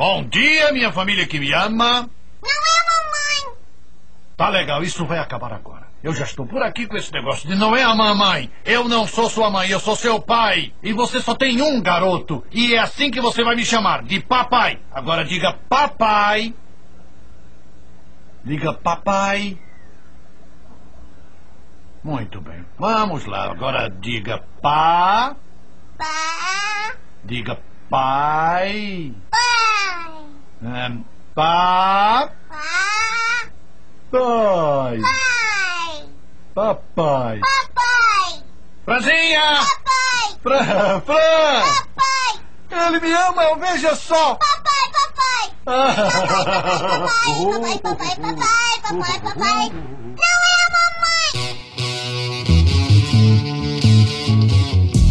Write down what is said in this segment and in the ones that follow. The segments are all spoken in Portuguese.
Bom dia, minha família que me ama. Não é a mamãe. Tá legal, isso vai acabar agora. Eu já estou por aqui com esse negócio de não é a mamãe. Eu não sou sua mãe, eu sou seu pai. E você só tem um garoto. E é assim que você vai me chamar, de papai. Agora diga papai. Diga papai. Muito bem. Vamos lá. Agora diga pá. Pá. Diga pai. Pai. Ahn, pá. Pá. Pai. Pai. Papai. Papai. Franzinha! Papai. Fran, Fran! Papai. Ele me ama, veja só! Papai, papai. Papai, papai, papai, papai, papai. Não é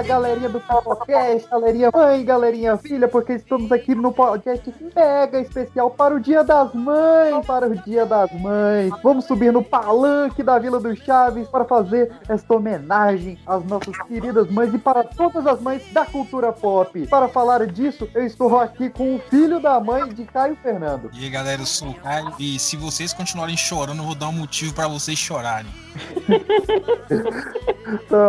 Fala galerinha do podcast, galerinha mãe, galerinha filha, porque estamos aqui no podcast mega especial para o Dia das Mães, para o Dia das Mães. Vamos subir no palanque da Vila do Chaves para fazer esta homenagem às nossas queridas mães e para todas as mães da cultura pop. Para falar disso, eu estou aqui com o filho da mãe de Caio Fernando. E aí galera, eu sou o Caio e se vocês continuarem chorando, eu vou dar um motivo pra vocês chorarem.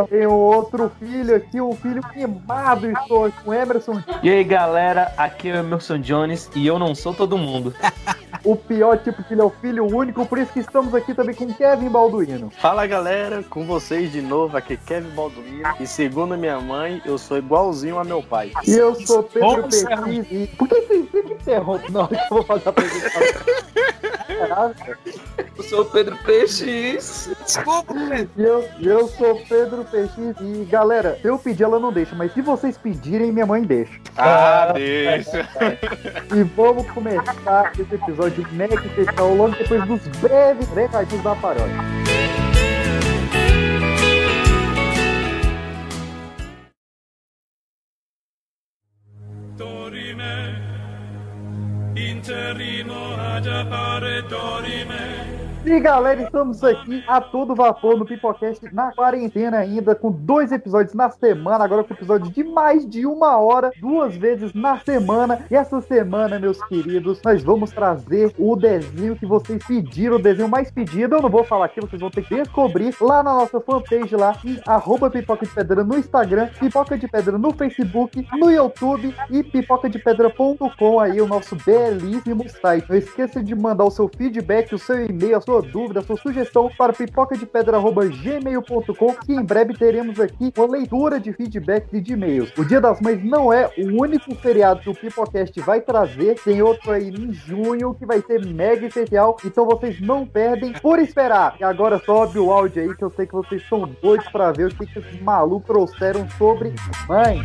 Tem um outro filho aqui, um filho queimado, estou aqui com Emerson E aí galera, aqui é o Emerson Jones e eu não sou todo mundo. O pior tipo que ele é o filho único, por isso que estamos aqui também com Kevin Balduino. Fala galera, com vocês de novo, aqui é Kevin Balduino e segundo minha mãe, eu sou igualzinho a meu pai. E eu sou Pedro. E... Por que vocês sempre interrompem na hora que eu vou fazer a apresentação? Eu sou o Pedro Peixes. Desculpa, Pedro. Eu, eu sou Pedro Peixes. E galera, se eu pedir, ela não deixa, mas se vocês pedirem, minha mãe deixa. Ah, deixa. E vamos começar esse episódio mega especial logo depois dos breves recadinhos da paródia. Dorime, interrimo ad appare dorime. E galera, estamos aqui a todo vapor no Pipocast na quarentena ainda, com dois episódios na semana, agora com episódio de mais de uma hora, duas vezes na semana. E essa semana, meus queridos, nós vamos trazer o desenho que vocês pediram, o desenho mais pedido. Eu não vou falar aqui, vocês vão ter que descobrir lá na nossa fanpage lá, em arroba Pipoca de Pedra no Instagram, Pipoca de Pedra no Facebook, no YouTube e pipocadepedra.com aí, o nosso belíssimo site. Não esqueça de mandar o seu feedback, o seu e-mail, a sua dúvida, a sua sugestão para pipocadepedra.gmail.com que em breve teremos aqui uma leitura de feedbacks e de e-mails. O Dia das Mães não é o único feriado que o Pipocast vai trazer, tem outro aí em junho que vai ser mega especial, então vocês não perdem por esperar. E agora sobe o áudio aí que eu sei que vocês são doidos para ver o que, que esses malucos trouxeram sobre mãe.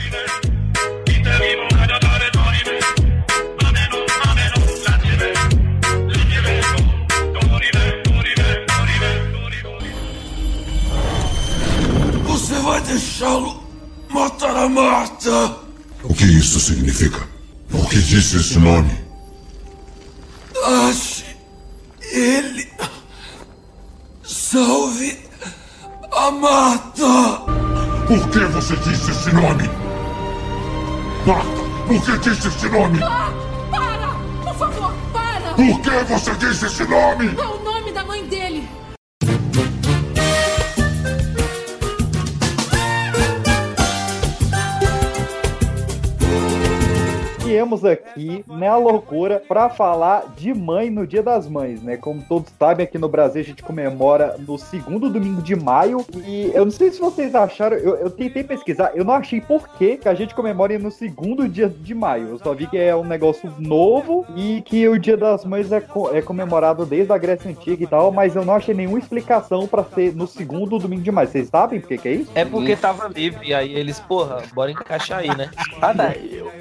Vai deixá-lo matar a Marta? O que isso significa? Por que disse esse nome? Ache ele. Salve a Marta. Por que você disse esse nome? Marta, por que disse esse nome? Para! Por favor, para! Por que você disse esse nome? É o nome da mãe dele! Viemos aqui na loucura para falar de mãe no Dia das Mães, né? Como todos sabem, aqui no Brasil a gente comemora no segundo domingo de maio. E eu não sei se vocês acharam, eu, eu tentei pesquisar, eu não achei por que a gente comemora no segundo dia de maio. Eu só vi que é um negócio novo e que o Dia das Mães é, co- é comemorado desde a Grécia Antiga e tal, mas eu não achei nenhuma explicação para ser no segundo domingo de maio. Vocês sabem por que, que é isso? É porque tava livre, aí eles, porra, bora encaixar aí, né? Ah, daí, eu,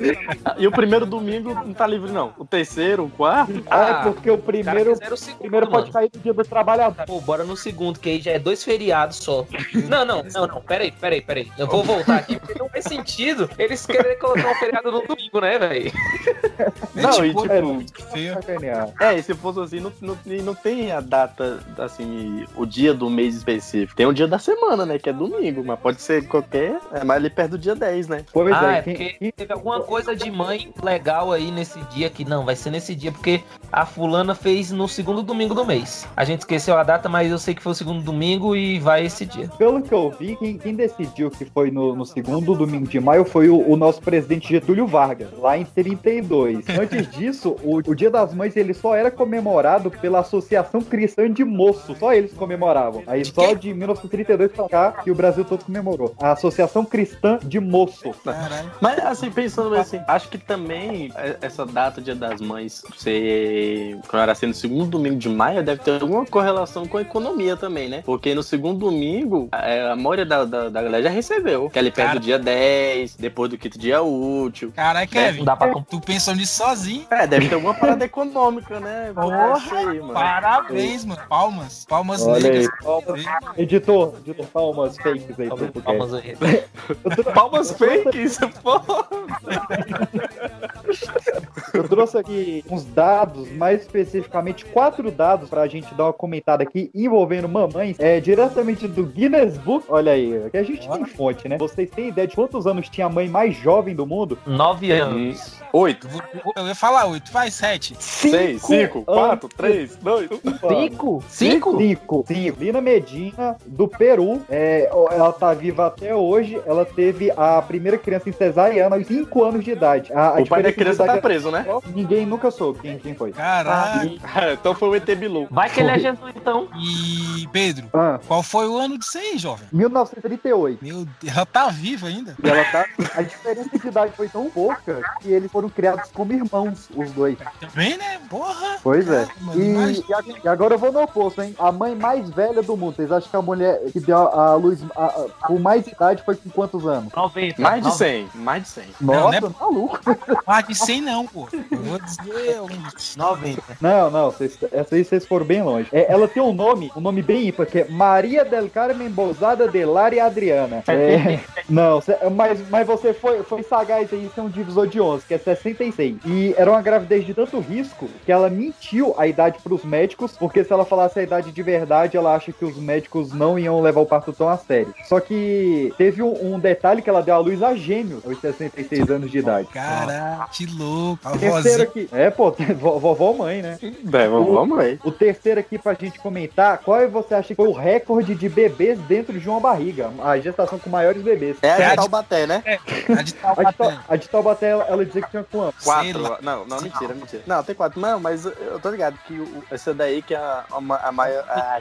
E o primeiro domingo não tá livre, não. O terceiro, o quarto. Ah, é porque o primeiro, quiseram o segundo, primeiro pode mano. cair no dia do trabalhador. Pô, bora no segundo, que aí já é dois feriados só. Não, não, não, não. Peraí, peraí, peraí. Eu vou voltar aqui, porque não faz sentido eles quererem colocar um feriado no domingo, né, velho? Não, e tipo, tipo. É, e se fosse assim, não, não, não tem a data, assim, o dia do mês específico. Tem o dia da semana, né? Que é domingo, mas pode ser qualquer. É mais ali perto do dia 10, né? Pois Ah, é, é quem- porque teve alguma coisa de mãe legal aí nesse dia que não, vai ser nesse dia, porque a fulana fez no segundo domingo do mês. A gente esqueceu a data, mas eu sei que foi o segundo domingo e vai esse dia. Pelo que eu vi, quem, quem decidiu que foi no, no segundo domingo de maio foi o, o nosso presidente Getúlio Vargas, lá em 32. Antes disso, o, o Dia das Mães ele só era comemorado pela Associação Cristã de Moços. Só eles comemoravam. Aí só de 1932 pra cá que o Brasil todo comemorou. A Associação Cristã de Moços. Caralho. Mas assim, pensando bem assim, acho que também é- essa data, Dia das Mães, ser. Quando era assim, no segundo domingo de maio, deve ter alguma correlação com a economia também, né? Porque no segundo domingo, é, a maioria da, da, da galera já recebeu. Que ali perto Cara. do dia 10, depois do quinto dia útil. Caralho, Kevin, Não dá pra tu pensou nisso sozinho. É, deve ter alguma parada econômica, né? Porra, aí, mano. Parabéns, mano. Palmas. Palmas Olha aí. negras. Palmas- Editor, editor, palmas fakes aí. pro Palmas aí. Palmas fakes, porra. Eu trouxe aqui uns dados, mais especificamente quatro dados pra gente dar uma comentada aqui envolvendo mamães, é diretamente do Guinness Book. Olha aí, que a gente tem fonte, né? Vocês têm ideia de quantos anos tinha a mãe mais jovem do mundo? Nove anos. Oito, Eu ia falar oito, vai sete. seis, cinco, quatro, três, dois. Cinco? Cinco? Cinco. Cinco. Lina Medina, do Peru, é, ela tá viva até hoje. Ela teve a primeira criança em cesariana aos cinco anos de idade. A, a O pai da criança tá preso, né? Ninguém nunca soube quem, quem foi. Caralho. então foi o ET Bilu. Vai que ele é Jesus, então. E, Pedro, Ah, qual foi o ano disso aí, jovem? 1938. Meu Deus, ela tá viva ainda. E ela tá. A diferença de idade foi tão pouca que eles foram criados como irmãos, os dois. Também, né? Porra. Pois é. Mano, E, e agora eu vou no oposto, hein? A mãe mais velha do mundo. Vocês acham que a mulher que deu a, luz a- a- com mais idade foi com quantos anos? 90. Mais de Nove- 100, mais de 100. Não, Nossa, né? maluco. Mais de 100 não, pô. Eu vou dizer uns 90. Não, não, vocês- essa aí vocês foram bem longe. É, ela tem um nome, um nome bem ímpar, que é Maria del Carmen Bolsada de Lara Adriana. É, não, cê- mas, mas você foi, foi sagaz aí, isso é um divisor de 11, que é 66. E era uma gravidez de tanto risco que ela mentiu a idade pros médicos, porque se ela falasse a idade de verdade, ela acha que os médicos não iam levar o parto tão a sério. Só que teve um, um detalhe que ela deu à luz a gêmeos aos 66 anos de idade. Caralho, que louco. A Terceiro aqui. É, pô, vó- vovó mãe, né? É, vamos aí. O terceiro aqui pra gente comentar, qual é você acha que foi o recorde de bebês dentro de uma barriga? A gestação com maiores bebês. É a É de Taubaté, né? A de A de, Taubaté. Tau- a de Taubaté, ela, ela dizia que tinha quanto? Sei Quatro. Não, não, mentira, mentira. Não, tem quatro. Não, mas eu tô ligado que o- essa daí que é a, a, maior. A,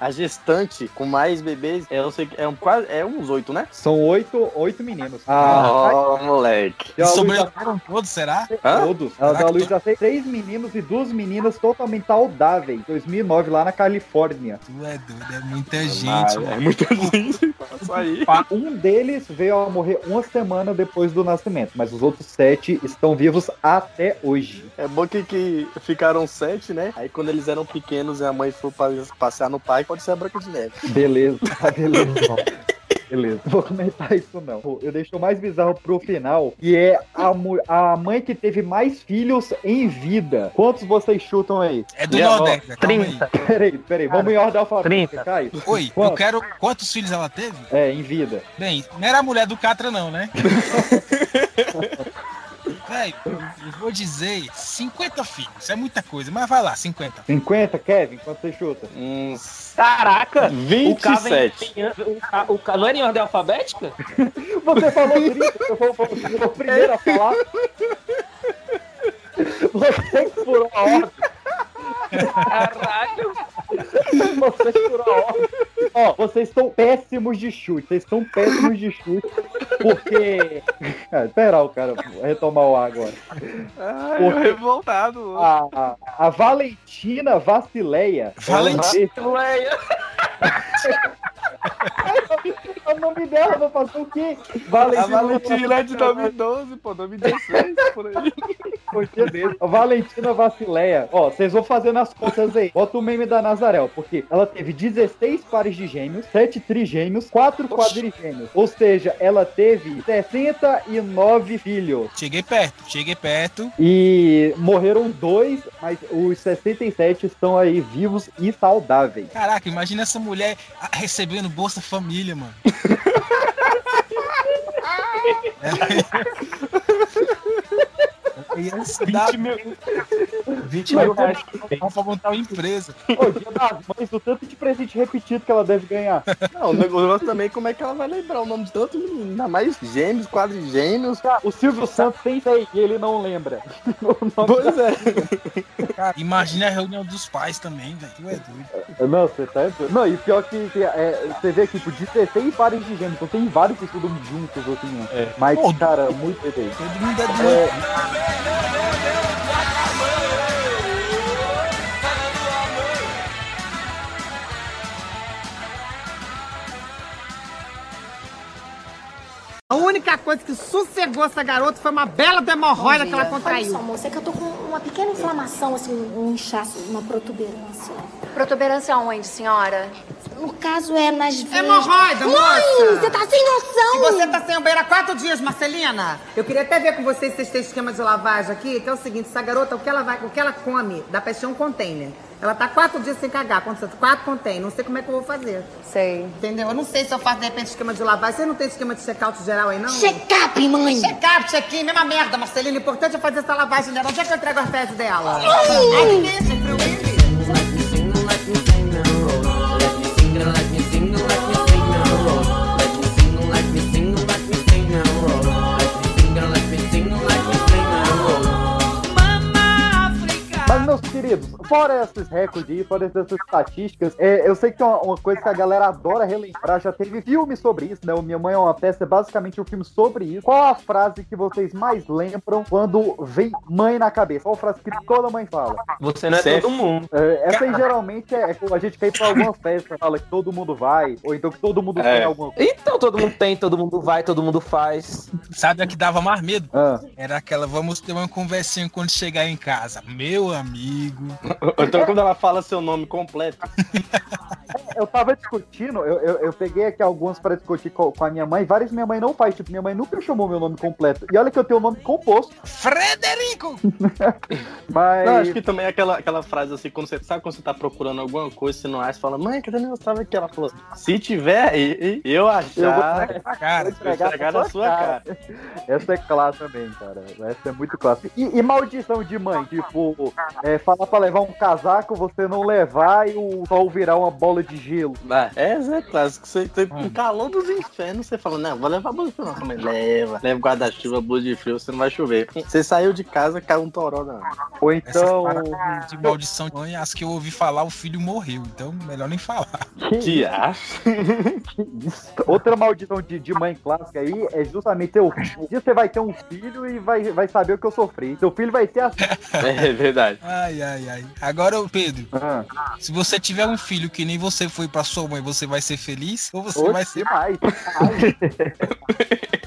a gestante com mais bebês, eu sei que é, um, quase, é uns oito, né? São oito, oito meninos. A, Oh, moleque. Sobreviveram todos, será? Hã? todos. Ela deu a luz a seis, três meninos e duas meninas totalmente saudáveis. 2009, lá na Califórnia. Tu é doido, é muita Ah, gente, é mano. muita gente. Passa aí. Um deles veio a morrer uma semana depois do nascimento, mas os outros sete estão vivos até hoje. É bom que, que ficaram sete, né? Aí quando eles eram pequenos e a mãe pa- passear no pai, pode ser a Branca de Neve. Beleza, tá beleza. Beleza, não vou comentar isso não. Eu deixo o mais bizarro pro final, que é a, a mãe que teve mais filhos em vida. Quantos vocês chutam aí? É do Nordeste, aí. 30. Peraí, peraí, vamos em ordem alfabética, 30. Caio. Oi, eu Quantos? quero. Quantos filhos ela teve? É, em vida. Bem, não era a mulher do Catra, não, né? Eu vou dizer 50 filhos. É muita coisa, mas vai lá, 50. 50, Kevin, quanto você chuta? Uns Caraca! O K vem, 27. vem- o K, o K, não era em ordem alfabética? Você falou 30, eu vou, vou, vou o primeiro a falar. Você que furou a ordem. Caralho! Você que furou a ordem. Ó, vocês estão péssimos de chute. Vocês estão péssimos de chute. Porque. Ah, Espera o cara retomar o ar agora. Ai, Porra. eu revoltado. A, a, a Valentina Vacileia. Valentina? É o nome dela, vou fazer o quê? A Valentina é de 2012, pô, 2016, por aí. Valentina Vacileia. Ó, vocês vão fazendo as contas aí. Bota o meme da Nazarel, porque ela teve 16 pares de gêmeos, 7 trigêmeos, 4 quadrigêmeos. Ou seja, ela teve 69 filhos. Cheguei perto, cheguei perto. E morreram dois, mas os 67 estão aí vivos e saudáveis. Caraca, imagina essa mulher recebendo Bolsa Família, mano. Ia se dar 20 mil. 20 mil reais pra montar uma empresa. Ô, dia das mães, o tanto de presente repetido que ela deve ganhar. Não, o negócio também, como é que ela vai lembrar o nome de tanto menino? Ainda mais gêmeos, quadrigêmeos. O Silvio Santos tem seis e ele não lembra. Pois é. Cara, imagina a reunião dos pais também, velho. Tu é doido. Não, você tá doido. Não, e pior que, é, você vê aqui, tipo, 16 pares de gêmeos, então tem vários que estudam juntos, assim, né? É. Mas, Pô, cara, muito bem. Todo mundo é doido. A única coisa que sossegou essa garota foi uma bela de hemorroida que ela Olha contraiu. só, moça, é que eu tô com uma pequena inflamação, assim, um inchaço, uma protuberância. Protuberância onde, senhora? No caso é nas veias. Hemorroida, moça! Mãe, você tá sem noção! E você tá sem o banheiro há quatro dias, Marcelina? Eu queria até ver com vocês se vocês têm esquema de lavagem aqui, que é o seguinte, essa garota, o que ela vai, o que ela come, dá pra encher um container. Ela tá quatro dias sem cagar, você- quatro containers, não sei como é que eu vou fazer. Sei. Entendeu? Eu não sei se eu faço, de repente, esquema de lavagem. Vocês não tem esquema de check-out geral aí, não? Check-up, mãe! Check-up, check-in, mesma merda, Marcelina. O importante é fazer essa lavagem dela. Onde é que eu entrego as fezes dela? Ai! Aqui Adiós. Queridos, fora esses recordes aí, fora essas estatísticas, é, eu sei que é uma, uma coisa que a galera adora relembrar, já teve filme sobre isso, né? O Minha Mãe é uma peça, é basicamente um filme sobre isso. Qual a frase que vocês mais lembram quando vem mãe na cabeça? Qual a frase que toda mãe fala? Você não é todo mundo. É, essa aí geralmente é, é a gente quer ir pra alguma festa, fala que todo mundo vai, ou então que todo mundo É. tem alguma coisa. Então todo mundo tem, todo mundo vai, todo mundo faz. Sabe a que dava mais medo? Ah, Era aquela, vamos ter uma conversinha quando chegar em casa. Meu amigo. Ou Então quando ela fala seu nome completo. eu tava discutindo, eu, eu, eu peguei aqui alguns pra discutir com, com a minha mãe, várias minha mãe não faz, tipo, minha mãe nunca chamou meu nome completo. E olha que eu tenho o nome composto, Frederico! mas. Não, acho que também é aquela, aquela frase assim, quando você sabe quando você tá procurando alguma coisa, você não acha, você fala, mãe, cadê meu estava aqui? Ela falou, se tiver aí, eu Eu vou achar. entregar- Cara, vou na sua cara. Essa é clássica também, cara. Essa é muito clássica. E, e maldição de mãe, tipo, é, falar pra levar um casaco, você não levar e o sol virar uma bola de gelo. Ah, essa é clássico. Você tem um calor dos infernos, você fala, não, vou levar blusa de frio. Não, mas leva, leva guarda-chuva, blusa de frio, você não vai chover. Você saiu de casa, caiu um toró na Ou então. de maldição de mãe, as que eu ouvi falar, o filho morreu. Então, melhor nem falar. Que isso? Outra maldição de, de mãe clássica aí é justamente seu filho. Um dia você vai ter um filho e vai, vai saber o que eu sofri. Seu filho vai ser assim. É verdade. Ai, ai, ai. Agora, ô, Pedro, Ah, se você tiver um filho que nem você foi pra sua mãe, você vai ser feliz? Ou você oxe, vai ser. demais.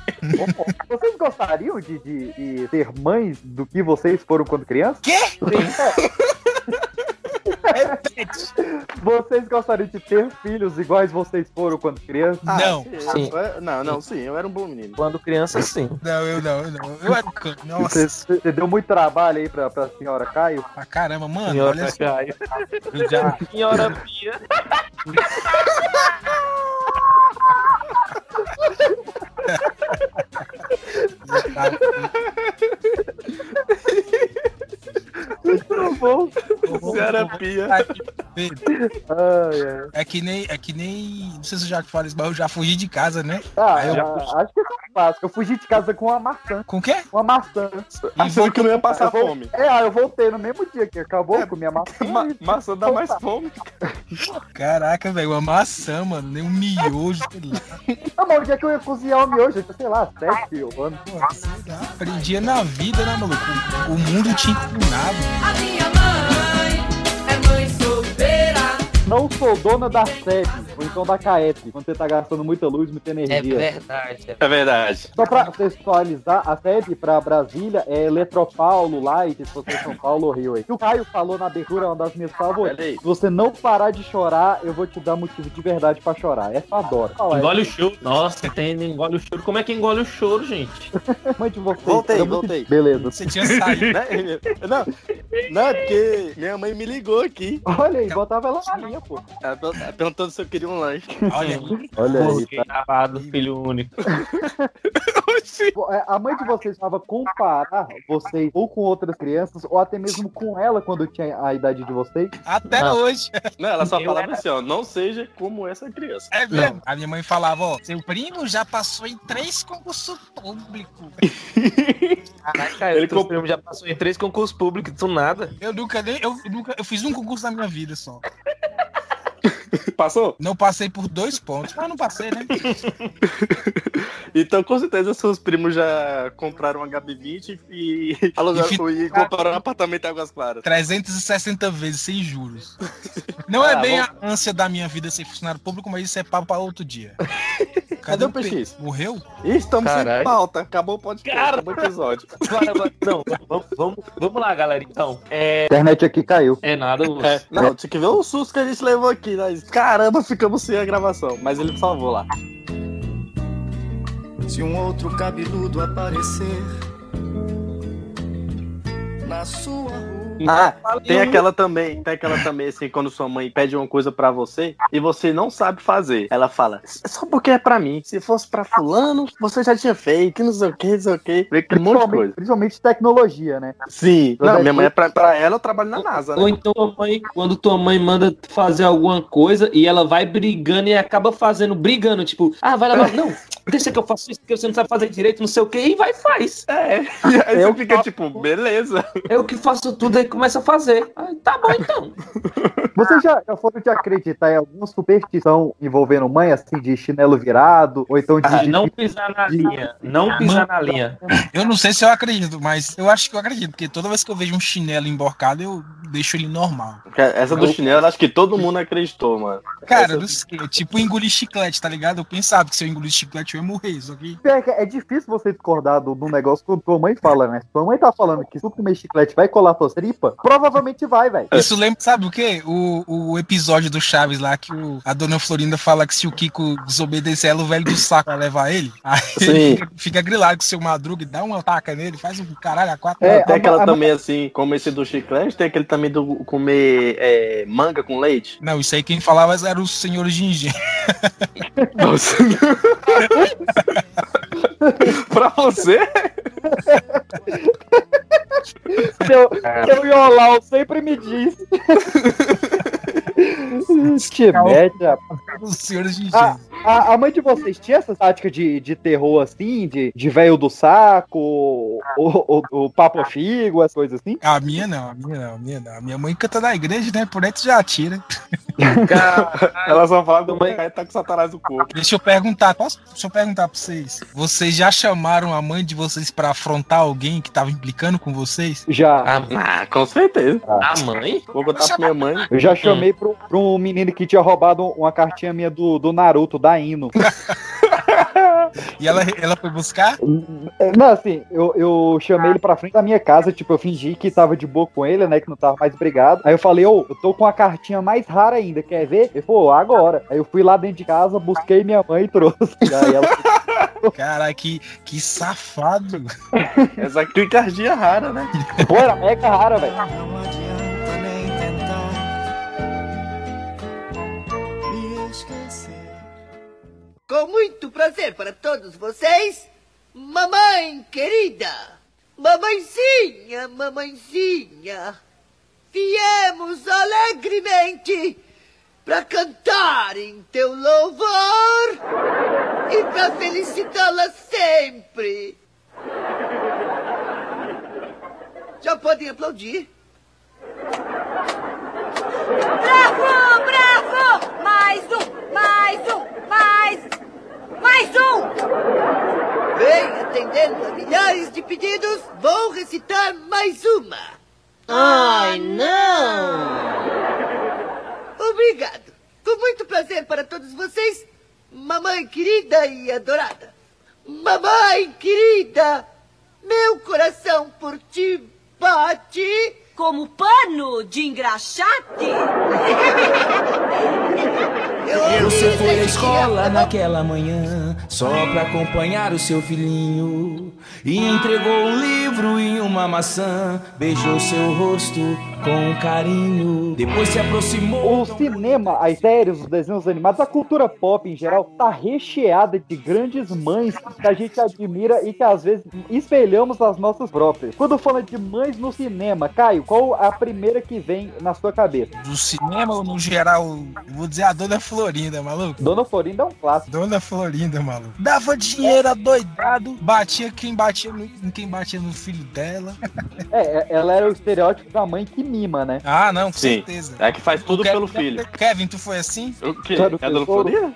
Vocês gostariam de, de- de ter mães do que vocês foram quando crianças? Quê? Vocês gostariam de ter filhos iguais vocês foram quando crianças? Ah, Não. Sim. Eu- Não, não, sim, eu era um bom menino. Quando criança, sim. Não, eu não, eu não. Eu era um. Nossa, Você, você deu muito trabalho aí pra, pra senhora Caio? pra caramba, mano. Senhora olha. Caio. Já. Senhora Pia. Tá bom. É que nem. É que nem. Não sei se eu já te falei isso, mas eu já fugi de casa, né? Ah, eu- acho que é fácil. Eu fugi de casa com uma maçã. Com o quê? Uma maçã. Achando que não ia passar vou- fome. É, ah, eu voltei no mesmo dia que acabou com minha maçã. Ma maçã dá mais fome. Caraca, velho, uma maçã, mano. Nem um miojo, sei lá. Bom, o dia que eu ia cozinhar o miojo, sei lá, sete anos. Aprendia na vida, né, maluco? O mundo tinha ensinado. A minha mãe é mãe solteira. Não sou dona da SEB, ou então da KF, quando você tá gastando muita luz, muita É energia. verdade. É verdade. Só pra contextualizar, a SEB pra Brasília é Eletropaulo, Light, se você é São Paulo ou Rio. aí. O Caio falou na abertura, é uma das minhas favoritas. Se você não parar de chorar, eu vou te dar motivo de verdade pra chorar. Essa eu adoro. Fala, Engole o choro. Nossa, tem engole o choro. Como é que engole o choro, gente? mãe de vocês. Voltei, muito- voltei. Beleza. Você tinha saído. Né? Não, não, é porque minha mãe me ligou aqui. Olha aí, botava ela na linha, pô. Ela per- ela perguntando se eu queria um lanche. Olha aí. Olha aí, amado, filho único. É, A mãe de vocês estava comparar vocês ou com outras crianças, ou até mesmo com ela quando tinha a idade de vocês. Até Não. hoje. Não, ela só Eu falava era- assim, ó, não seja como essa criança. É mesmo. A minha mãe falava, ó, seu primo já passou em três concursos públicos. Caraca, Ele ele comp- primo já passou em três concursos públicos, do nada. Eu nunca nem. Eu, nunca, eu fiz um concurso na minha vida só. Passou? Não passei por dois pontos, mas não passei, né? Então, com certeza, seus primos já compraram um HB20 e, alugaram, E e, compraram um apartamento em Águas Claras. 360 vezes sem juros. Não é Ah, bem vamos- a ânsia da minha vida ser funcionário público, mas isso é papo pra outro dia. Cadê o Pe- PX? Morreu? Ih, estamos sem Caralho. pauta. Acabou o podcast, Cara. acabou o episódio. Não, vamos, vamos, vamos lá, galera. Então, é. A internet aqui caiu. É nada, Lúcio. É, não, tinha que ver o susto que a gente levou aqui. Nós, caramba, ficamos sem a gravação. Mas ele salvou lá. Se um outro cabeludo aparecer na sua rua. Ah, Valeu. tem aquela também, tem aquela também, assim, quando sua mãe pede uma coisa pra você e você não sabe fazer. Ela fala, só porque é pra mim. Se fosse pra fulano, você já tinha feito, que não sei o que, não sei o que. Um monte de Principalmente, coisa. principalmente tecnologia, né? Sim. Não, minha mãe, é pra, pra ela, eu trabalho na NASA, Ou né? então tua mãe, quando tua mãe manda fazer alguma coisa e ela vai brigando e acaba fazendo, brigando, tipo, ah, vai lá, não, deixa que eu faço isso, que você não sabe fazer direito, não sei o que, e vai e faz. É. E aí Eu você fica faço- tipo, beleza. Eu que faço tudo aí começa a fazer. Ah, tá bom então. Vocês já, já foram de acreditar em alguma superstição envolvendo mãe, assim, de chinelo virado, ou então de. Ah, de- não pisar na linha, não pisar na linha. Eu não sei se eu acredito, mas eu acho que eu acredito, porque toda vez que eu vejo um chinelo emborcado, eu deixo ele normal. Essa do chinelo, acho que todo mundo acreditou, mano. Cara, eu não sei, tipo engolir chiclete, tá ligado? Eu pensava que se eu engolir chiclete eu ia morrer, só que. É, que é difícil você discordar do, do negócio quando tua mãe fala, né? Se tua mãe tá falando que se tu comer chiclete vai colar tua tripa, provavelmente vai, velho. Isso lembra, sabe o quê? O, o episódio do Chaves lá que o- a dona Florinda fala que se o Kiko desobedecer ela, o velho do saco vai levar ele. Aí Sim. ele fica, fica grilado com o seu Madruga e dá uma taca nele, faz um caralho a quatro. É, tem a- aquela a- também assim, como esse do chiclete, tem aquele também do comer é, manga com leite. Não, isso aí quem falava era o senhor Gingê. Nossa. pra você? Seu, seu Iolau sempre me diz. Te mete, rapaz. O senhor Gingê. A, a, a mãe de vocês tinha essa tática de, de terror assim, de, de velho do saco, o, o, o papo figo, as coisas assim? A minha não, a minha não, a minha não. A minha mãe canta na igreja, né? Por dentro já atira. Ela só fala do mãe tá com satanás no corpo. Deixa eu perguntar, posso? Deixa eu perguntar pra vocês. Vocês já chamaram a mãe de vocês pra afrontar alguém que tava implicando com vocês? Já. Ah, com certeza. A mãe? Vou contar pra minha mãe. Eu já chamei pro, pro um menino que tinha roubado uma cartinha minha do, do Naruto, da Ino. E ela, ela foi buscar? Não, assim, eu, eu chamei ele pra frente da minha casa, tipo, eu fingi que tava de boa com ele, né, que não tava mais brigado. Aí eu falei, ô, eu tô com a cartinha mais rara ainda, quer ver? Ele falou, agora. Aí eu fui lá dentro de casa, busquei minha mãe e trouxe. Aí ela Caralho, que, que safado. Essa aqui é cardia rara, né? Pô, era mega rara, velho. Com muito prazer para todos vocês, mamãe querida, mamãezinha, mamãezinha, viemos alegremente para cantar em teu louvor e para felicitá-la sempre. Já podem aplaudir. Bravo, bravo! Mais um, mais um, mais... Mais um! Bem, atendendo a milhares de pedidos, vou recitar mais uma. Ai, não! Obrigado. Com muito prazer para todos vocês, mamãe querida e adorada. Mamãe querida, meu coração por ti bate. Como pano de engraxate? Você foi à escola naquela manhã só pra acompanhar o seu filhinho e entregou um livro e uma maçã, beijou seu rosto com carinho, depois se aproximou. O cinema, as séries, os desenhos animados, a cultura pop em geral, tá recheada de grandes mães que a gente admira e que às vezes espelhamos as nossas próprias. Quando fala de mães no cinema, Caio, qual a primeira que vem na sua cabeça? Do cinema ou no geral, vou dizer a Dona Florinda, maluco. Dona Florinda é um clássico. Dona Florinda, maluco. Dava dinheiro adoidado, batia quem batia no, em quem batia no filho dela. É, ela era o estereótipo da mãe que mima, né? Ah, não, com Sim. certeza. É que faz tudo pelo filho. Kevin, tu foi assim? O quê? Claro, É a Dona tesouro. Florinda?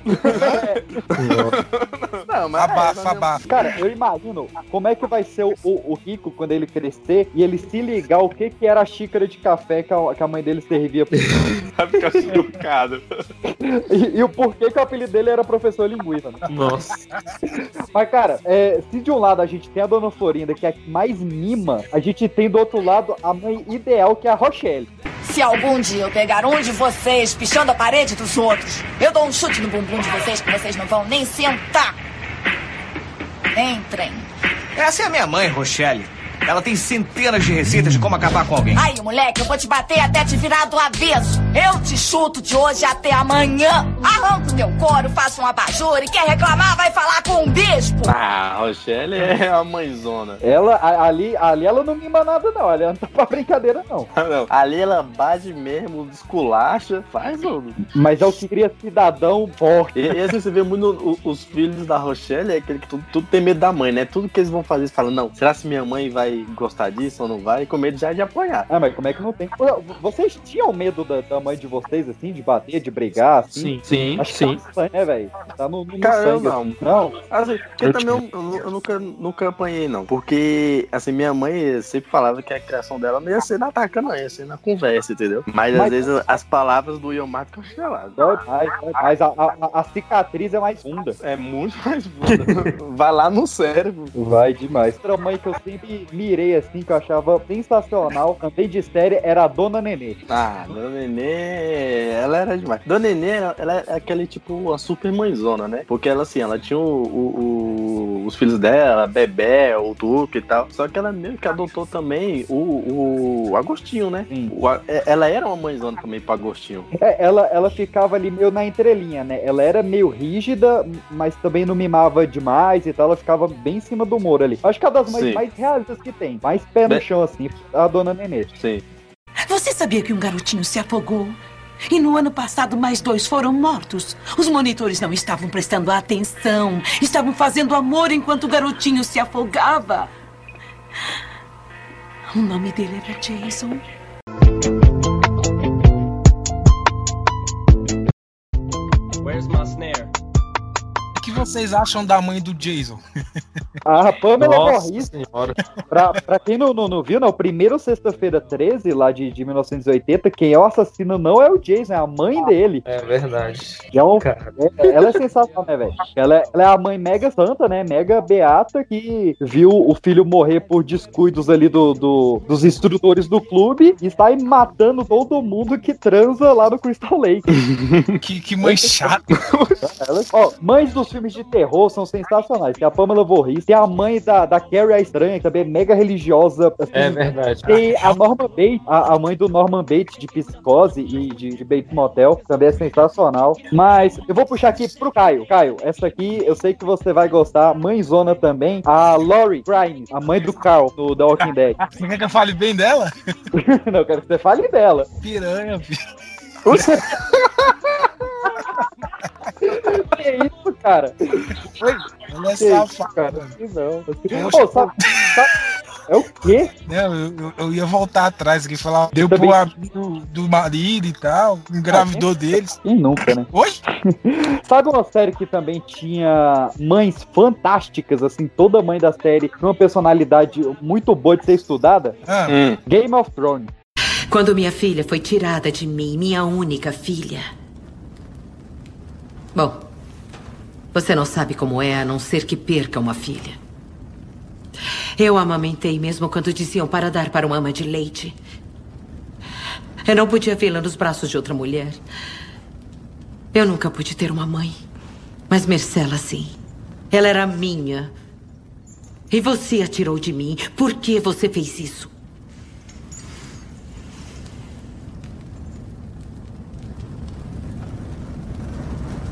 Não, mas Abafa, é, abafa. Cara, eu imagino como é que vai ser o, o- o rico quando ele crescer e ele se ligar o que, que era a xícara de café que a, que a mãe dele servia pra ele. vai ficar chocado. E, e o porquê que o apelido dele era professor linguista. Né? Nossa. Mas, cara, é, se de um lado a gente tem a Dona Florinda, que é a que mais mima, a gente tem do outro lado a mãe ideal, que é a Rochelle. Se algum dia eu pegar um de vocês pichando a parede dos outros, eu dou um chute no bumbum de vocês que vocês não vão nem sentar. Entrem. Essa é a minha mãe, Rochelle. Ela tem centenas de receitas de como acabar com alguém. Aí, moleque, eu vou te bater até te virar do avesso. Eu te chuto de hoje até amanhã. Arranco teu couro, faço um abajur e quer reclamar vai falar com um bispo. Ah, a Rochelle é a mãezona. Ela, ali, ali ela não mima nada, não. Ali ela não tá pra brincadeira, não. Não, ali ela bate mesmo, desculacha, faz tudo. Mas é o que cria cidadão forte. E, e assim, você vê muito o- os filhos da Rochelle, é aquele que tudo, tudo tem medo da mãe, né? Tudo que eles vão fazer, eles falam, não, será que minha mãe vai gostar disso ou não vai? Com medo já de apanhar. Ah, mas como é que não tem? Vocês tinham medo da, da mãe de vocês, assim, de bater, de brigar, assim? Sim, sim, Acho que sim. tá no sangue, né, velho? Tá no, no Cara, sangue. não. assim. Não? Assim, porque Eu também eu, eu- eu nunca, nunca apanhei, não. Porque, assim, minha mãe sempre falava que a criação dela não ia ser na taca, não, ia ser na conversa, entendeu? Mas, às Mas- vezes as palavras do Yomar ficam mais, dói mais. A, a- a cicatriz é mais funda. É muito mais funda. Vai lá no cérebro. Vai demais. Outra mãe que eu sempre mirei assim, que eu achava sensacional, também de série, era a Dona Nenê. Ah, Dona Nenê, ela era demais. Dona Nenê, ela, é aquele tipo, uma super mãezona, né? Porque ela, assim, ela tinha o- o- o- os filhos dela, Bebé, o Duque e tal. Só que ela meio que adotou também o, o Agostinho, né? A- é- ela era uma mãezona também pro Agostinho. É, ela, ela ficava ali meio na entrelinha, né? Ela era meio rígida, mas também não mimava demais e tal. Ela ficava bem em cima do muro ali. Acho que é uma das mães Sim. mais realistas que tem. Mais pé no chão, assim, a Dona Nenê. Sim. Você sabia que um garotinho se afogou? E no ano passado, mais dois foram mortos. Os monitores não estavam prestando atenção. Estavam fazendo amor enquanto o garotinho se afogava. O nome dele era Jason. Where's my snare? Vocês acham da mãe do Jason? A Pamela Morris, pra, pra quem não, não, não viu, né, o primeiro Sexta-feira 13, lá de, de 1980, quem é o assassino não é o Jason, é a mãe dele. É verdade. Que é um- é- ela é sensacional, né, velho? Ela, é- ela é a mãe mega santa, né? Mega beata que viu o filho morrer por descuidos ali do, do- dos instrutores do clube e sai matando todo mundo que transa lá no Crystal Lake. que, que mãe chata. Elas- ó, mães dos filmes de terror são sensacionais. Tem a Pamela Voorhees, tem a mãe da, da Carrie a Estranha, que também é mega religiosa. assim. É verdade. Tem a Norma Bates, a, a mãe do Norman Bates de Psicose e de, de Bates Motel, também é sensacional. Mas eu vou puxar aqui pro Caio. Caio, essa aqui eu sei que você vai gostar. Mãezona também. A Lori Grimes, a mãe do Carl, do The Walking Dead. Você quer que eu fale bem dela? Não, eu quero que você fale dela. Piranha, filho. Que isso, cara? Ela é Que isso, safada. cara? Não. Sabe- É o quê? Não, eu, eu- eu ia voltar atrás aqui e falar. Deu Também- pro amigo do marido e tal, engravidou deles. Quem nunca, né? Oi? Sabe uma série que também tinha mães fantásticas, assim, toda mãe da série com uma personalidade muito boa de ser estudada? Ah. Hum. Game of Thrones. Quando minha filha foi tirada de mim, minha única filha, Bom, você não sabe como é a não ser que perca uma filha. Eu amamentei mesmo quando diziam para dar para uma ama de leite. Eu não podia vê-la nos braços de outra mulher. Eu nunca pude ter uma mãe. Mas Marcela, sim. Ela era minha. E você a tirou de mim. Por que você fez isso?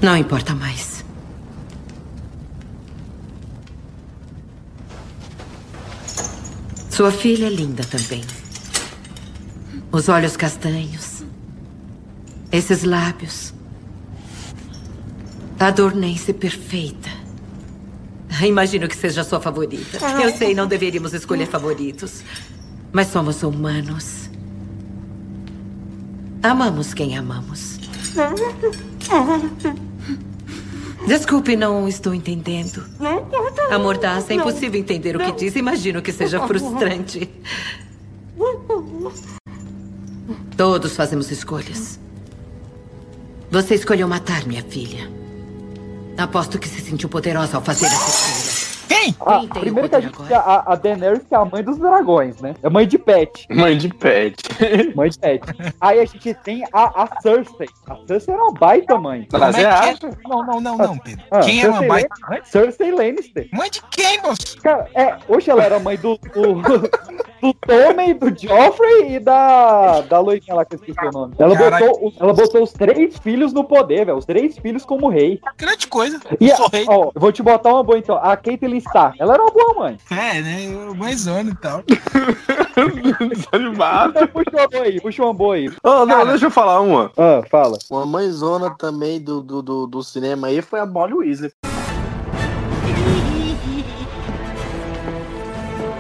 Não importa mais. Sua filha é linda também. Os olhos castanhos. Esses lábios. A Dornense perfeita. Imagino que seja a sua favorita. Eu sei, não deveríamos escolher favoritos. Mas somos humanos. Amamos quem amamos. Desculpe, não estou entendendo. A mordaça, é impossível entender o que diz. Imagino que seja frustrante. Todos fazemos escolhas. Você escolheu matar minha filha. Aposto que se sentiu poderosa ao fazer essa Ah, tem primeiro que a gente a, a Daenerys que é a mãe dos dragões, né? É mãe de Pet. Mãe de pet. Mãe de Pet. Aí a gente tem a, a Cersei. A Cersei era uma baita mãe. Mas você é acha? é? Não, não, não, não, Pedro. Ah, Quem é uma baita mãe? Cersei Lannister. Mãe de quem, moço? Cara, é, hoje ela era mãe do, do, do Tommen, do Joffrey e da, da loirinha lá que eu esqueci o nome. Ela Caraca. botou, os- ela botou os três filhos no poder, velho. Os três filhos como rei. Grande coisa. E a, Sou rei. ó, eu vou te botar uma boa então. A Caitlyn Stark, ela era uma boa mãe. É, né? Mãezona e tal. Desanimado. Então, puxa uma boa aí, puxa uma boa aí. Ô, não, deixa eu falar uma. Ah, fala. Uma mãezona também do, do, do, do cinema aí foi a Molly Weasley.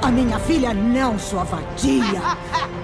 A minha filha não, sua vadia.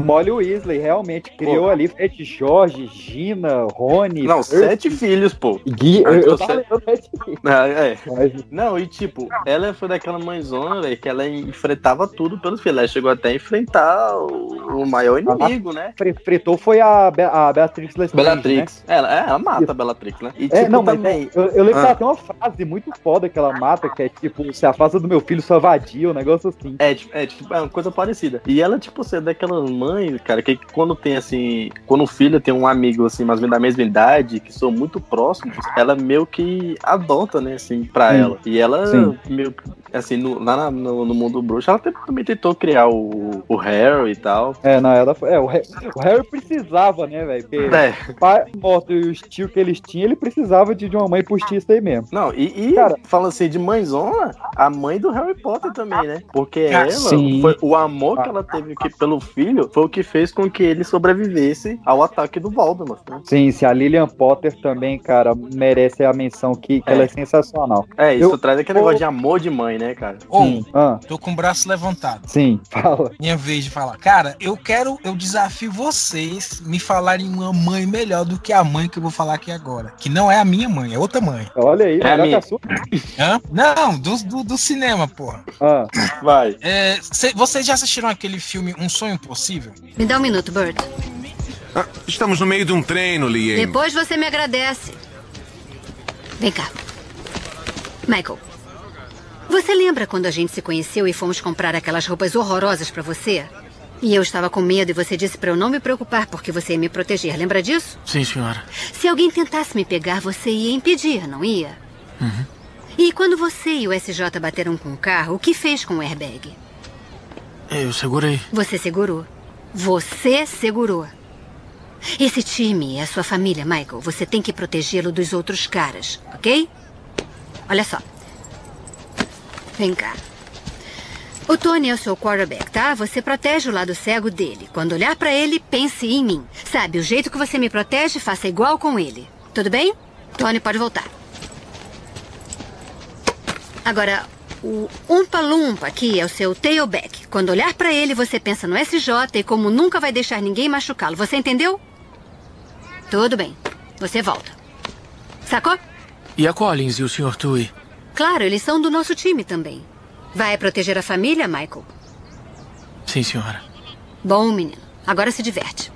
Molly Weasley realmente criou ali Fred Jorge, Gina, Rony. Não, Percy, sete filhos, pô. Gui, eu, eu tava sete. Ah, é. Mas, Não, e tipo, ela foi daquela mãezona, velho, que ela enfrentava tudo pelos filhos. Ela chegou até a enfrentar o, o maior inimigo, né? fre- fretou foi a, Be a Beatrix Lestrange, né? Bellatrix. Ela, é, ela mata a Bellatrix, né? E É, tipo, não, mas também. eu, eu lembro Ah. que ela tem uma frase muito foda que ela mata, que é tipo, se afasta do meu filho, sua vadia, um negócio assim. É, tipo, é, tipo, é uma coisa parecida. E ela, tipo, você é daquelas mães, cara, que quando tem assim. Quando o filho tem um amigo, assim, mais ou menos da mesma idade, que são muito próximos, ela meio que adota, né, assim, pra Sim. ela. E ela, Sim. meio assim, no- lá na- no, no mundo bruxo, ela também tentou criar o, o Harry e tal. É, não, ela foi. É, o, Harry, o Harry precisava, né, velho? Porque É. o pai morto e os tios que eles tinham, ele precisava de, de uma mãe postiça aí mesmo. Não, e, e Cara. falando assim de mãezona, a mãe do Harry Potter também, né? Porque Ah, ela, sim. foi, o amor que ela teve que- pelo filho foi o que fez com que ele sobrevivesse ao ataque do Voldemort, né? Sim, se a Lilian Potter também, cara, merece a menção que, que É. ela é sensacional. É, isso Eu- traz aquele Ô- negócio de amor de mãe, né, cara? Ou. Ah, tô com o braço levantado. sim, fala. Minha vez de falar. Cara, eu quero, eu desafio vocês me falarem uma mãe melhor do que a mãe que eu vou falar aqui agora. Que não é a minha mãe, é outra mãe. Olha aí, É melhor que minha. a? Não, do, do, do cinema, porra. Ah, Vai. É, cê- vocês já assistiram aquele filme Um Sonho Impossível? Me dá um minuto, Bert. Ah, estamos no meio de um treino, Lien. Depois você me agradece. Vem cá. Michael. Você lembra quando a gente se conheceu e fomos comprar aquelas roupas horrorosas pra você? E eu estava com medo e você disse pra eu não me preocupar porque você ia me proteger. Lembra disso? Sim, senhora. Se alguém tentasse me pegar, você ia impedir, não ia? E quando você e o SJ bateram com o carro, o que fez com o airbag? Eu segurei. Você segurou. Você segurou. Esse time é a sua família, Michael. Você tem que protegê-lo dos outros caras, ok? Olha só. Vem cá. O Tony é o seu quarterback, tá? Você protege o lado cego dele. Quando olhar pra ele, pense em mim. Sabe, o jeito que você me protege, faça igual com ele. Tudo bem? Tony pode voltar. Agora, o Umpa Lumpa aqui é o seu tailback. Quando olhar pra ele, você pensa no SJ e como nunca vai deixar ninguém machucá-lo. Você entendeu? Tudo bem. Você volta. Sacou? E a Collins e o Sr. Tui? Claro, eles são do nosso time também. Vai proteger a família, Michael? Sim, senhora. Bom, menino. Agora se diverte.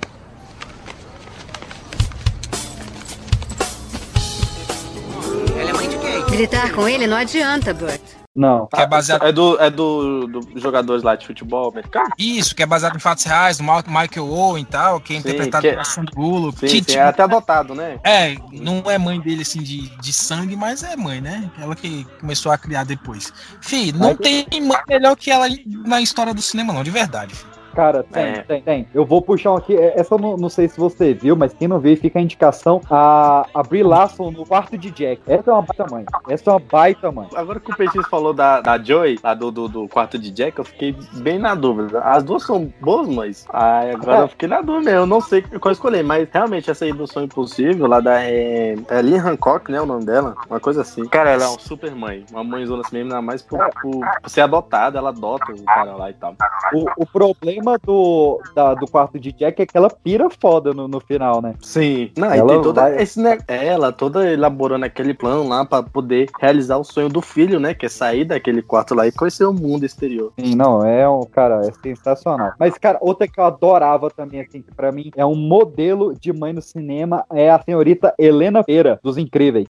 Gritar com ele não adianta, Bert. Não. Que é baseado... É do, é do, do jogadores lá de futebol americano? Isso, que é baseado em fatos reais, do Ma- Michael Owen e tal, que é interpretado que é- pela Sandra Bullock. Sim, que, sim, tipo, é até adotado, né? É, não é mãe dele assim de, de sangue, mas é mãe, né? Ela que começou a criar depois. Fih, não tem mãe melhor que ela na história do cinema, não, de verdade, filho. Cara, tem, É. tem, tem. Eu vou puxar um aqui. é- Essa eu não, não sei se você viu, mas quem não viu, fica a indicação. A, a Brie Larson no quarto de Jack. Essa é uma baita mãe. Essa é uma baita mãe. Agora que o Peixinho falou da, da Joy, lá do, do, do quarto de Jack, eu fiquei bem na dúvida. As duas são boas, mas. Ai, agora eu fiquei na dúvida. Eu não sei qual escolher, mas realmente essa aí do Sonho Impossível, lá da. É, é Lee Hancock, né? O nome dela? Uma coisa assim. Cara, ela é uma super mãe. Uma mãezona assim mesmo, ainda mais por, por, por ser adotada. Ela adota o cara lá e tal. O, o problema do, da- do quarto de Jack é que ela pira foda no, no final, né? Sim. Não, Ela e tem toda vai- esse ne- ela toda elaborando aquele plano lá pra poder realizar o sonho do filho, né? Que é sair daquele quarto lá e conhecer o mundo exterior. Sim, não, é um, cara, é sensacional. Mas, cara, outra que eu adorava também, assim, que pra mim é um modelo de mãe no cinema, é a senhorita Helena Feira, dos Incríveis.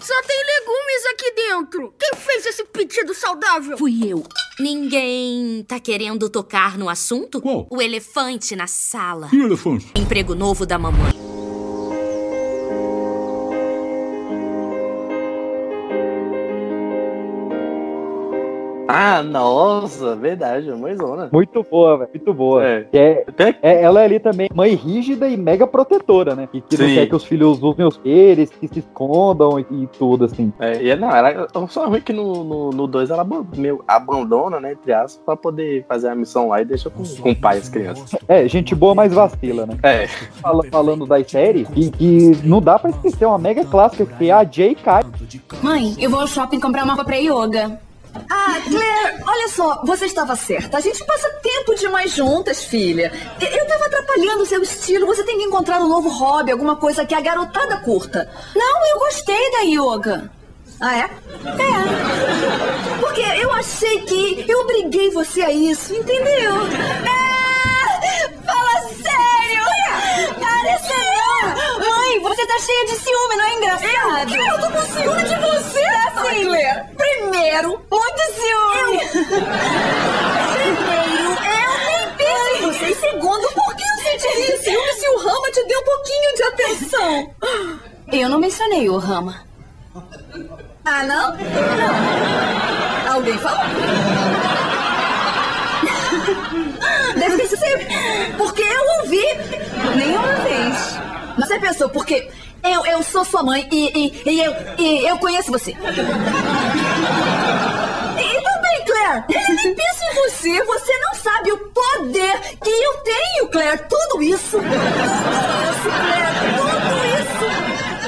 Só tem legumes aqui dentro. Quem fez esse pedido saudável? Fui eu. Ninguém tá querendo tocar no assunto? Qual? O elefante na sala. Que elefante? Emprego novo da mamãe. Ah, nossa, verdade, é mãezona. Muito boa, velho, muito boa. É. Que é, é- ela é ali também mãe rígida e mega protetora, né? Que, que não Sim. quer que os filhos usem os poderes, que se escondam e, e tudo, assim. É, e é, não, ela, só ruim que no 2 no, dois ela meio abandona, né, entre aspas, pra poder fazer a missão lá e deixa com, com o pai as crianças. É, gente boa, mas vacila, né? É. Fala- falando das séries, e que não dá pra esquecer uma mega clássica, que é a Jay Kai. Mãe, eu vou ao shopping comprar uma roupa pra yoga. Ah, Claire, olha só, você estava certa. A gente passa tempo demais juntas, filha. Eu estava atrapalhando o seu estilo. Você tem que encontrar um novo hobby, alguma coisa que a garotada curta. Não, eu gostei da yoga. Ah, é? É. Porque eu achei que eu obriguei você a isso, entendeu? Ah, fala sério! Parece não! Mãe, você tá cheia de ciúme, não é engraçado? Eu? Eu tô com ciúme de você? Tá Ah, sim. Claire, primeiro, Muito ciúme! primeiro, eu nem penso em você. E segundo, por que eu sentiria ciúme se o Rama te deu um pouquinho de atenção? Eu não mencionei o Rama. Ah, não? Não. Alguém falou? Deve sido porque eu ouvi nenhuma vez. Você pensou, porque eu, eu sou sua mãe e, e, e eu, e eu conheço você. E também, Claire, penso em você. Você não sabe o poder que eu tenho, Claire. Tudo isso. Tudo isso, Claire. Tudo isso.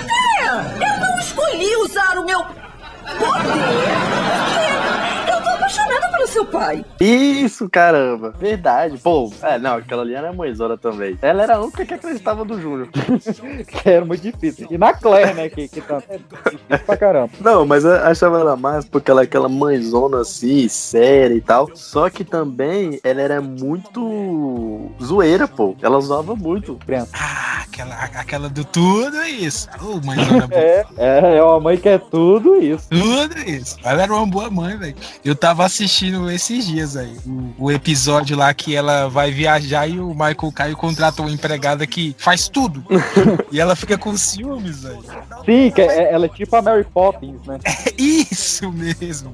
Claire, eu não escolhi usar o meu poder. Apaixonada pelo seu pai. Isso, caramba. Verdade. Pô, é, não, aquela ali era mãezona também. Ela era a única que acreditava no Júnior. que era muito difícil. E na Claire, né? Que, que tá é difícil pra caramba. Não, mas eu achava ela mais porque ela é aquela mãezona assim, séria e tal. Só que também ela era muito zoeira, pô. Ela usava muito. Ah, aquela, aquela do tudo isso. Ô, mãezona boa. É, é, é uma mãe que é tudo isso. Tudo isso. Ela era uma boa mãe, velho. Eu tava assistindo esses dias aí. O, o episódio lá que ela vai viajar e o Michael Caio contrata uma empregada que faz tudo. e ela fica com ciúmes, velho. Sim, que é- ela é tipo a Mary Poppins, né? Isso mesmo.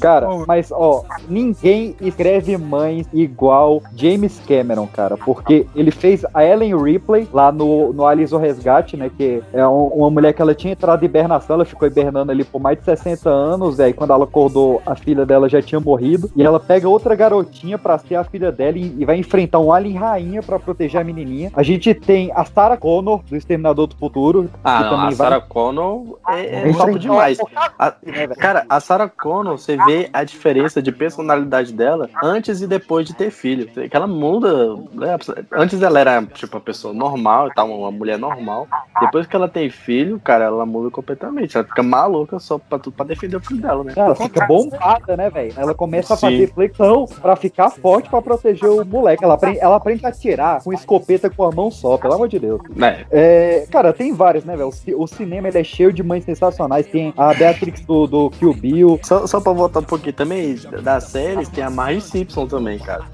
Cara, mas ó, ninguém escreve mães igual James Cameron, cara, porque ele fez a Ellen Ripley lá no, no Alice o Resgate, né, que é um- uma mulher que ela tinha entrado em hibernação, ela ficou hibernando ali por mais de 60 anos, e aí quando ela acordou, a filha dela já tinha morrido, e ela pega outra garotinha pra ser a filha dela e, e vai enfrentar um alien rainha pra proteger a menininha. A gente tem a Sarah Connor, do Exterminador do Futuro, Ah, não, a vai... Sarah Connor é, é top demais. A- cara, a Sarah Connor, você vê a diferença de personalidade dela antes e depois de ter filho. Que ela muda. né? Antes ela era, tipo, uma pessoa normal e tal, uma mulher normal. Depois que ela tem filho, cara, ela muda completamente. Ela fica maluca só pra pra defender o filho dela, né? Ela fica bombada, né, velho? Ela começa a Sim. fazer flexão pra ficar forte pra proteger o moleque. Ela aprende, ela aprende a atirar com escopeta com a mão só, pelo amor de Deus. É. É, cara, tem várias, né, velho? O O cinema ele é cheio de mães sensacionais. Tem a Beatrix do, do Kill Bill. Só, só pra voltar um pouquinho também, das séries, tem a Marge Simpson também, cara.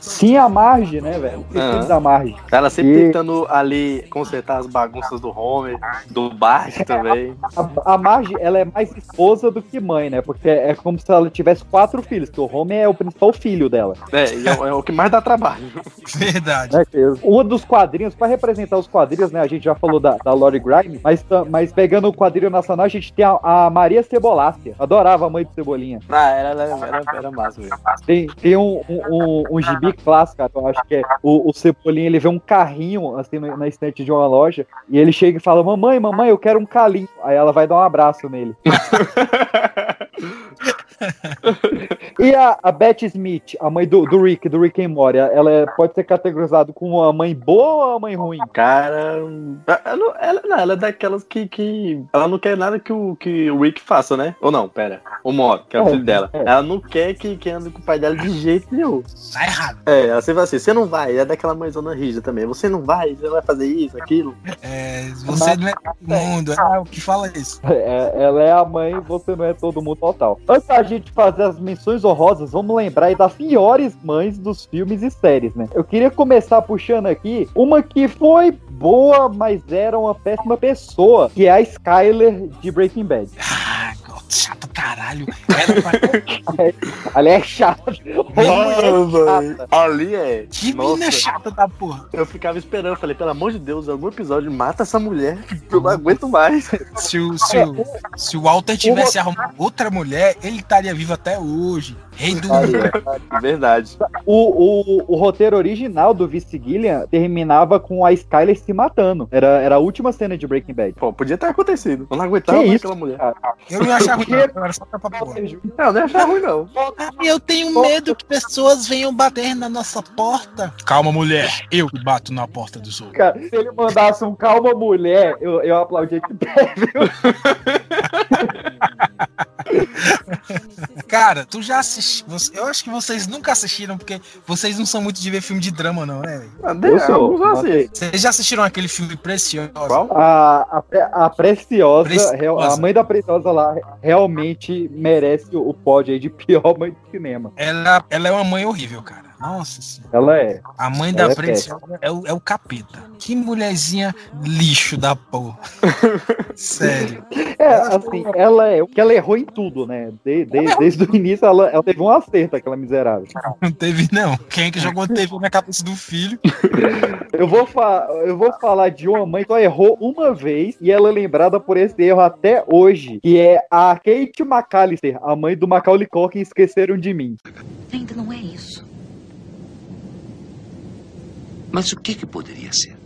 Sim, a Marge, né, velho? Aham. da Marge. Ela sempre E- tentando ali consertar as bagunças do Homer, do Bart também. A, a Marge, ela é mais esposa do que mãe, né? Porque é como se ela tivesse quatro filhos, que o Homer é o principal filho dela. É, e é, é o que mais dá trabalho. Verdade. Que Um dos quadrinhos, pra representar os quadrinhos, né? A gente já falou da, da Lori Grime, mas, mas pegando o quadrinho nacional, a gente tem a, a Maria Cebolácia. Adorava a mãe do Cebolinha. Ah, era, era, era, era massa, velho. Tem, tem um, um, um, um gibi clássico, eu acho que é o, o Cebolinha, ele vê um carrinho assim na na estante de uma loja e ele chega e fala: Mamãe, mamãe, eu quero um calinho. Aí ela vai dar um abraço nele. e a, a Beth Smith, a mãe do, do Rick, do Rick and Morty, ela é- pode ser categorizada como uma mãe boa ou uma mãe ruim? Cara, ela, não- ela, não, ela é daquelas que, que. Ela não quer nada que o, que o Rick faça, né? Ou não, pera. O Moro, que é o É, filho dela. é. Ela não quer que, que ande com o pai dela de jeito nenhum. Tá errado. É, ela sempre fala assim: você não vai, é daquela mãezona rígida também. Você não vai, você vai fazer isso, aquilo. É, você não é todo mundo. É o que fala isso. É, ela é a mãe, você não é todo mundo total. Antes da gente fazer as menções honrosas, vamos lembrar aí das piores mães dos filmes e séries, né? Eu queria começar puxando aqui uma que foi boa, mas era uma péssima pessoa, que é a Skyler de Breaking Bad. Ah, caralho. Ela vai... Ela é chata. Nossa, ali é. Que menina chata da porra. Eu ficava esperando, falei, pelo amor de Deus, em algum episódio mata essa mulher, que eu não aguento mais. Se o, se o, se o Walter tivesse arrumado outra mulher, ele estaria vivo até hoje. Rei do mundo. Verdade. O, o, o roteiro original do Vice Gillian terminava com a Skyler se matando. Era, era a última cena de Breaking Bad. Pô, podia ter acontecido. Eu não aguentava mais isso, aquela mulher. Eu não ia era só pra porra. Não, não ia achar ruim, não. Eu tenho medo que pessoas venham bater na nossa porta. Calma, mulher. Eu que bato na porta dos outros. Cara, se ele mandasse um calma mulher, eu, eu aplaudia de pé, viu? Cara, tu já assistiu. Eu acho que vocês nunca assistiram, porque vocês não são muito de ver filme de drama, não, né? velho? Eu sou. Vocês já assistiram aquele filme Preciosa? A, a, Pre- a Preciosa, Preciosa. a mãe da Preciosa lá, realmente merece o pódio aí de pior mãe do cinema. Ela, ela é uma mãe horrível, cara. Nossa senhora. Ela é. A mãe Ela da é Preciosa é o, é o capeta. Que mulherzinha lixo da porra. Sério. É, assim, ela é. Que ela errou em tudo, né? De- de- desde o início ela, ela teve um acerto, aquela miserável. Não teve, não. Quem é que jogou TV na cabeça do filho? Eu vou, eu vou falar de uma mãe que só errou uma vez e ela é lembrada por esse erro até hoje, que é a Kate McAllister, a mãe do Macaulay Culkin, Esqueceram de Mim. Ainda não é isso. Mas o que que poderia ser?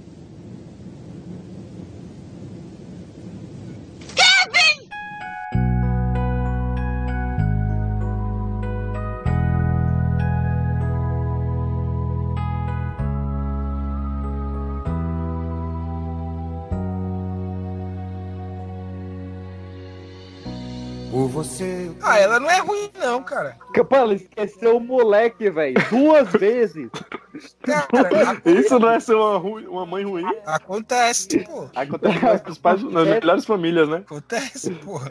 Por você. Ah, ela não é ruim, não, cara. Que, pô, ela esqueceu o moleque, velho. Duas vezes. Cara, Isso não é ser uma, uma mãe ruim? Acontece, pô. Acontece mais com os pais, nas melhores famílias, né? Acontece, porra.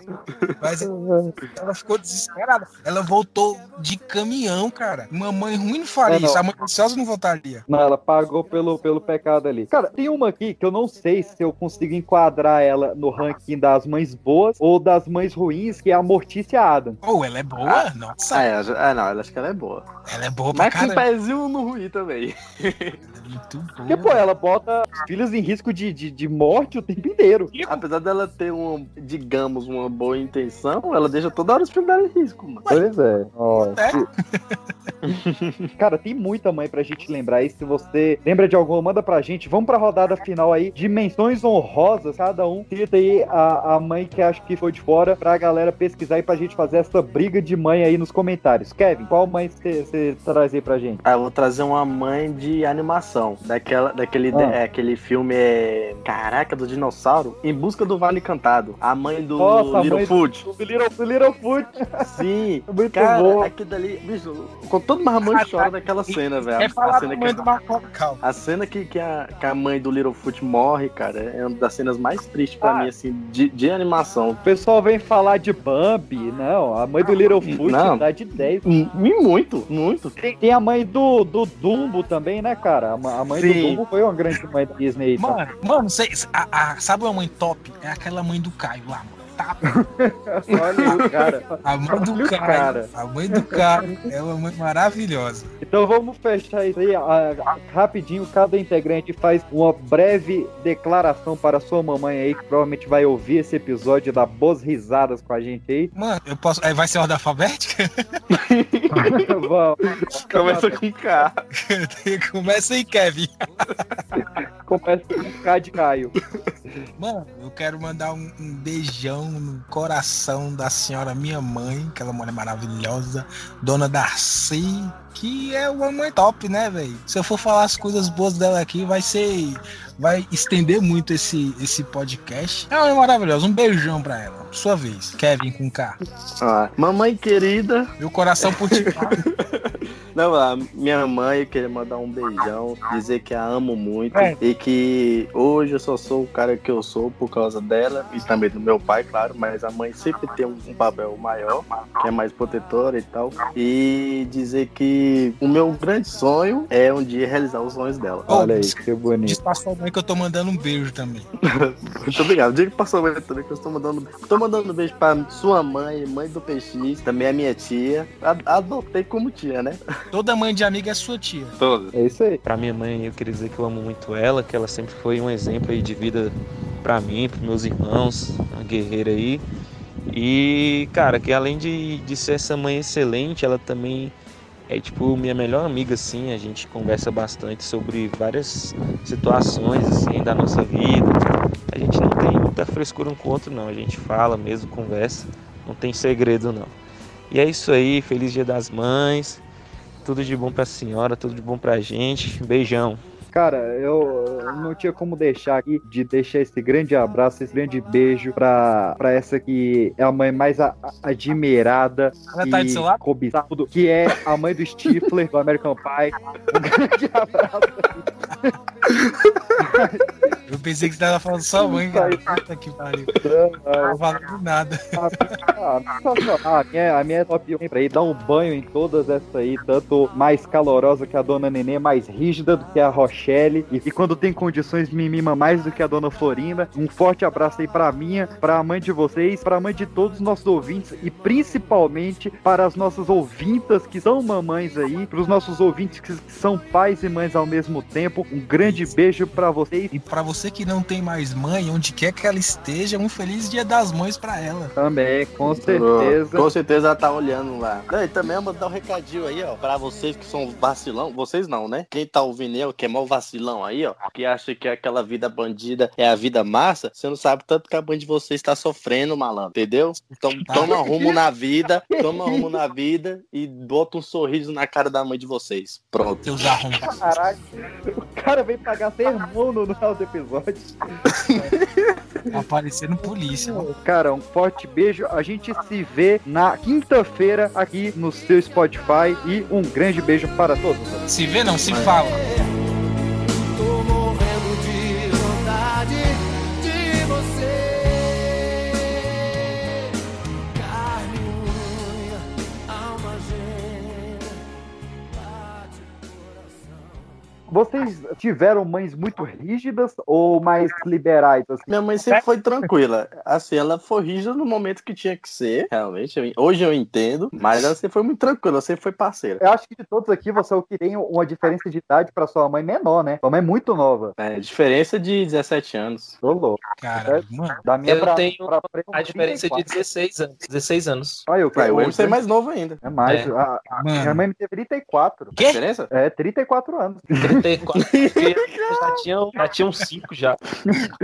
Mas ela ficou desesperada. Ela voltou de caminhão, cara. Uma mãe ruim não faria É, não. isso. A mãe preciosa não voltaria. Não, ela pagou pelo, pelo pecado ali. Cara, tem uma aqui que eu não sei se eu consigo enquadrar ela no ranking das mães boas ou das mães ruins, que é a Mortícia Adam. Ou ela é boa? Nossa. Ah, é, ah, não, eu acho que ela é boa. Ela é boa pra Mas com um pezinho no ruim também. Porque, pô, ela bota os filhos em risco de, de, de morte o tempo inteiro. Apesar dela ter uma, digamos, uma boa intenção, ela deixa toda hora os filhos dela em risco, mano. Pois é. Ó, É? se- Cara, tem muita mãe pra gente lembrar aí. Se você lembra de alguma, manda pra gente. Vamos pra rodada final aí. Dimensões honrosas, cada um cita aí a, a mãe que acho que foi de fora pra galera pesquisar e pra gente fazer essa briga de mãe aí nos comentários. Kevin, qual mãe você traz aí pra gente? Ah, eu vou trazer uma mãe de animação. Daquela, daquele Ah. é, aquele filme é. Caraca, do dinossauro. Em busca do Vale Encantado. A mãe do Nossa, Little mãe Food. Do Little, do Little Food. Sim, Muito cara, bom. aquilo dali, bicho, com todo mundo mãe chora daquela cena, velho. É A cena mãe que- do. A cena que, que, a, que a mãe do Littlefoot morre, cara, é uma das cenas mais tristes pra Ah. mim, assim, de, de animação. O pessoal vem falar de Bambi. Não, a mãe do Little Não. dá de 10. E muito, muito. Tem, tem a mãe do, do Dumbo também, né, cara? A, mãe Sim. do Dumbo foi uma grande mãe da Disney. tá? Mano, mano, cê, a, a- sabe uma mãe top? É aquela mãe do Caio lá, mano. Tá, Olha aí o cara. a mãe do Olha Caio. cara. A mãe do Caio é uma mãe maravilhosa. Então vamos fechar isso aí. a- a- rapidinho, cada integrante faz uma breve declaração para sua mamãe aí, que provavelmente vai ouvir esse episódio e dar boas risadas com a gente aí. Mano, eu posso. é, Vai ser ordem alfabética? Vamos. Começa com K. Começa aí, Kevin. Começa com K de Caio. Mano, eu quero mandar um, um beijão no coração da senhora minha mãe, aquela mulher maravilhosa, dona Darcy, que é uma mãe top, né, velho? Se eu for falar as coisas boas dela aqui, vai ser. Vai estender muito esse, esse podcast. É uma mãe maravilhosa. Um beijão pra ela. Sua vez, Kevin com K. Ah, mamãe querida. Meu coração puticado. Não, a minha mãe, queria mandar um beijão, dizer que a amo muito É. e que hoje eu só sou o cara que eu sou por causa dela e também do meu pai, claro, mas a mãe sempre tem um, papel maior, que é mais protetora e tal. E dizer que o meu grande sonho é um dia realizar os sonhos dela. Olha aí, que bonito. Diz pra sua mãe que eu tô mandando um beijo também. Muito obrigado. Diga pra sua mãe também que eu estou mandando. Tô mandando um beijo pra sua mãe, mãe do PX, também a minha tia. Adotei como tia, né? Toda mãe de amiga é sua tia. Todas. É isso aí. Pra minha mãe, eu queria dizer que eu amo muito ela, que ela sempre foi um exemplo aí de vida pra mim, pros meus irmãos, uma guerreira aí. E, cara, que além de, de ser essa mãe excelente, ela também é, tipo, minha melhor amiga, assim. A gente conversa bastante sobre várias situações, assim, da nossa vida. A gente não tem muita frescura um com o outro, não. A gente fala mesmo, conversa. Não tem segredo, não. E é isso aí. Feliz Dia das Mães. Tudo de bom pra senhora, tudo de bom pra gente. Beijão. Cara, eu não tinha como deixar aqui de deixar esse grande abraço, esse grande beijo pra, pra essa que é a mãe mais a- a- admirada tá e lado? cobiçada, que é a mãe do Stifler, do American Pie. Um grande abraço. Eu pensei que você tava falando sua mãe, cara. Puta que pariu. Não valendo nada. Ah, a, minha, a minha é top 1 pra ir dar um banho em todas essas aí, tanto mais calorosa que a dona Nenê, mais rígida do que a Rochelle, e, e quando tem condições me mima mais do que a dona Florinda. Um forte abraço aí pra minha, pra mãe de vocês, pra mãe de todos os nossos ouvintes e principalmente para as nossas ouvintas que são mamães aí, pros nossos ouvintes que são pais e mães ao mesmo tempo. Um grande beijo pra vocês. E pra você que não tem mais mãe, onde quer que ela esteja, um feliz dia das mães pra ela. Também, com certeza. Com certeza ela tá olhando lá. E também eu vou dar um recadinho aí, ó. Pra vocês que são vacilão. Vocês não, né? Quem tá ouvindo eu, que é mó vacilão aí, ó. Que acha que aquela vida bandida é a vida massa. Você não sabe tanto que a mãe de vocês tá sofrendo, malandro. Entendeu? Então toma rumo na vida. Toma rumo na vida e bota um sorriso na cara da mãe de vocês. Pronto. Seus arrombados. Caraca, cara veio pagar sermão no final do episódio. Aparecendo polícia. mano. Cara, um forte beijo. A gente se vê na quinta-feira aqui no seu Spotify. E um grande beijo para todos. Se vê não, se fala. Vocês tiveram mães muito rígidas ou mais liberais? Assim? Minha mãe sempre foi tranquila. Assim, ela foi rígida no momento que tinha que ser, realmente. Eu- Hoje eu entendo, mas ela sempre foi muito tranquila, sempre foi parceira. Eu acho que de todos aqui, você é o que tem uma diferença de idade pra sua mãe menor, né? Sua mãe é muito nova. É, diferença de 17 anos. Tô louco. Cara, mano. Da minha Eu pra, tenho pra frente, a diferença de 16 anos. 16 anos. Olha, eu o quero Emerson é mais novo ainda. É mais. É. A, a- minha mãe me teve 34. Quê? Diferença? É, 34 anos. 34, porque já tinham, já tinham 5 já.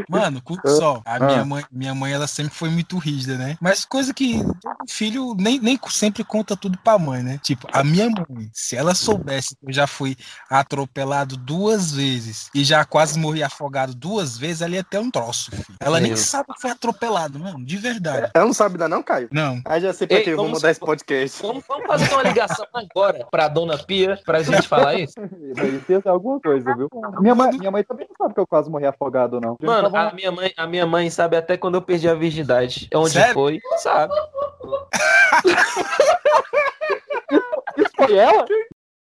Mano, só. A Ah. minha mãe, minha mãe, ela sempre foi muito rígida, né? Mas coisa que filho nem, nem sempre conta tudo pra mãe, né? Tipo, a minha mãe, se ela soubesse que eu já fui atropelado duas vezes e já quase morri afogado duas vezes, ela ia ter um troço, filho. Ela nem Meu. sabe que foi atropelado, mano, de verdade. Ela não sabe ainda não, Caio? Não. Aí já sei pra Ei, quem eu vou vamos- mudar esse podcast. Vamos, vamos fazer uma ligação agora pra dona Pia pra gente falar isso? Deve ser alguma coisa, viu? Minha mãe, minha mãe também não sabe que eu quase morri afogado, não. Mano, Tava- a minha mãe, a minha mãe sabe até quando eu perdi a virgindade. Onde Sério? foi? Sabe. Isso foi ela?